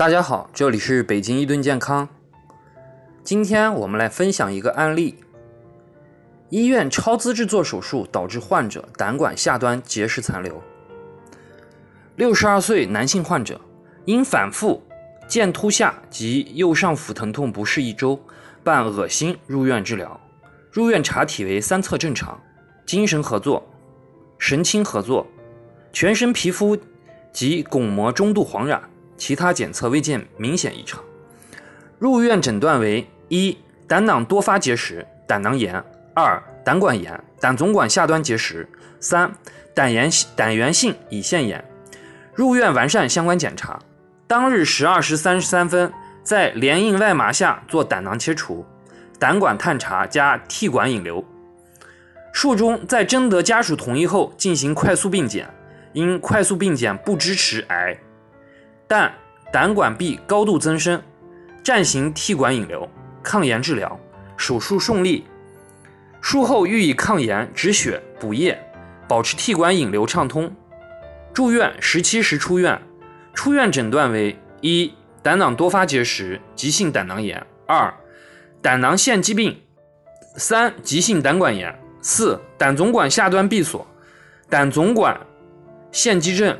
大家好，这里是北京一顿健康。今天我们来分享一个案例：医院超资质做手术导致患者胆管下端结石残留。六十二岁男性患者因反复剑突下及右上腹疼痛不适一周，伴恶心入院治疗。入院查体为三侧正常，精神合作、神清合作，全身皮肤及巩膜中度黄染。其他检测未见明显异常，入院诊断为：一、胆囊多发结石、胆囊炎；二、胆管炎、胆总管下端结石；三、胆炎胆源性胰腺炎。入院完善相关检查。当日十二时三十三分，在联硬外麻下做胆囊切除，胆管探查加替管引流。术中在征得家属同意后进行快速病检，因快速病检不支持癌。但胆管壁高度增生，暂行替管引流，抗炎治疗，手术顺利。术后予以抗炎止血补液，保持替管引流畅通。住院十七时出院，出院诊断为：一、胆囊多发结石，急性胆囊炎；二、胆囊腺疾病；三、急性胆管炎；四、胆总管下端闭锁，胆总管腺肌症，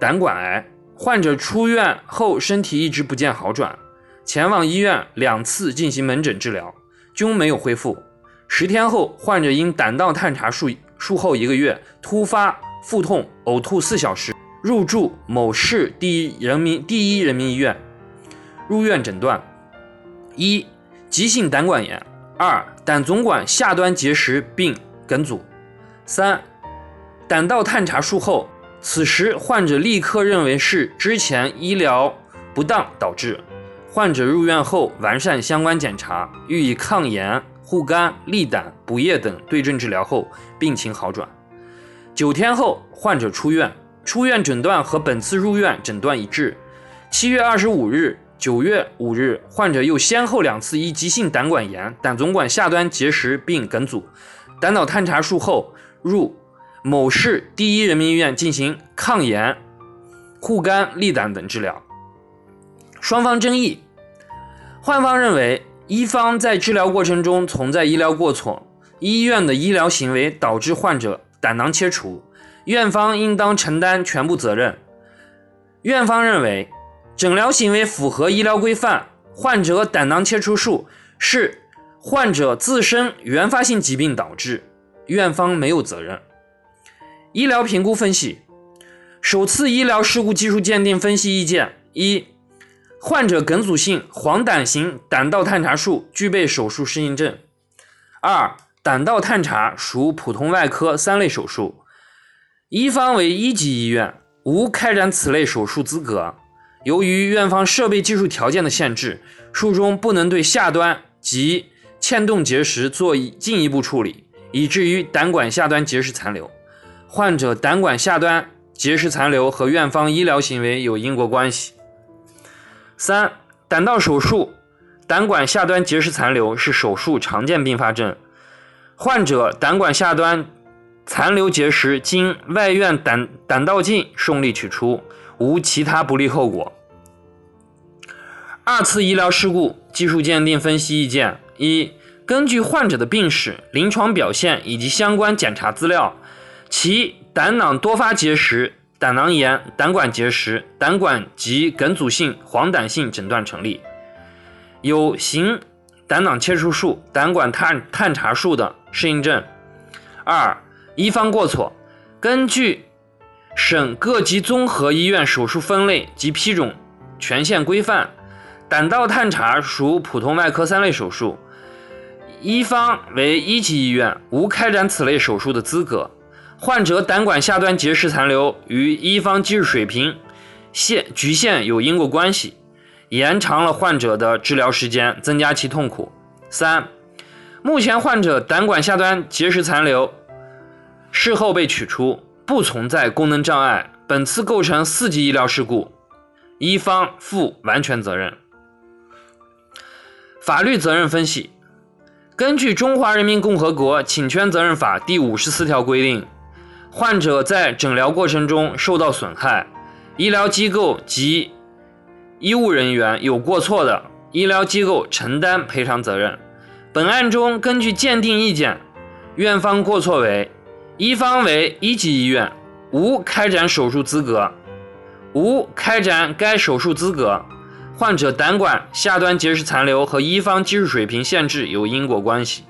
胆管癌。患者出院后身体一直不见好转，前往医院两次进行门诊治疗，均没有恢复。十天后，患者因胆道探查术术后一个月突发腹痛、呕吐四小时，入住某市第一人民第一人民医院。入院诊断：一、急性胆管炎；二、胆总管下端结石并梗阻；三、胆道探查术后。此时，患者立刻认为是之前医疗不当导致。患者入院后完善相关检查，予以抗炎、护肝、利胆、补液等对症治疗后，病情好转。九天后，患者出院，出院诊断和本次入院诊断一致。七月二十五日、九月五日，患者又先后两次因急性胆管炎、胆总管下端结石并梗阻，胆脑探查术后入。某市第一人民医院进行抗炎、护肝、利胆等治疗。双方争议，患方认为一方在治疗过程中存在医疗过错，医院的医疗行为导致患者胆囊切除，院方应当承担全部责任。院方认为诊疗行为符合医疗规范，患者胆囊切除术是患者自身原发性疾病导致，院方没有责任。医疗评估分析，首次医疗事故技术鉴定分析意见：一、患者梗阻性黄疸型胆道探查术具备手术适应症；二、胆道探查属普通外科三类手术，一方为一级医院，无开展此类手术资格。由于院方设备技术条件的限制，术中不能对下端及嵌洞结石做进一步处理，以至于胆管下端结石残留。患者胆管下端结石残留和院方医疗行为有因果关系。三、胆道手术胆管下端结石残留是手术常见并发症，患者胆管下端残留结石经外院胆胆道镜顺利取出，无其他不利后果。二次医疗事故技术鉴定分析意见：一、根据患者的病史、临床表现以及相关检查资料。其胆囊多发结石、胆囊炎、胆管结石、胆管及梗阻性黄疸性诊断成立，有行胆囊切除术、胆管探探查术的适应症。二、一方过错，根据省各级综合医院手术分类及批准权限规范，胆道探查属普通外科三类手术，一方为一级医院，无开展此类手术的资格。患者胆管下端结石残留与一方技术水平限局限有因果关系，延长了患者的治疗时间，增加其痛苦。三、目前患者胆管下端结石残留，事后被取出，不存在功能障碍，本次构成四级医疗事故，一方负完全责任。法律责任分析，根据《中华人民共和国侵权责任法》第五十四条规定。患者在诊疗过程中受到损害，医疗机构及医务人员有过错的，医疗机构承担赔偿责任。本案中，根据鉴定意见，院方过错为：一方为一级医院，无开展手术资格，无开展该手术资格，患者胆管下端结石残留和一方技术水平限制有因果关系，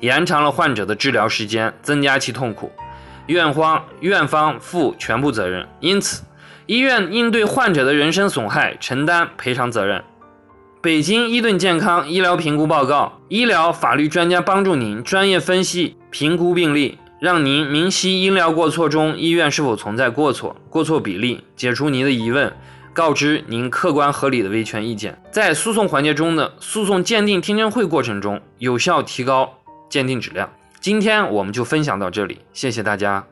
延长了患者的治疗时间，增加其痛苦，院方院方负全部责任。因此，医院应对患者的人身损害承担赔偿责任。北京伊顿健康医疗评估报告，医疗法律专家帮助您专业分析评估病例，让您明晰医疗过错中医院是否存在过错、过错比例，解除您的疑问，告知您客观合理的维权意见，在诉讼环节中的诉讼鉴定听证会过程中，有效提高鉴定质量。今天我们就分享到这里，谢谢大家。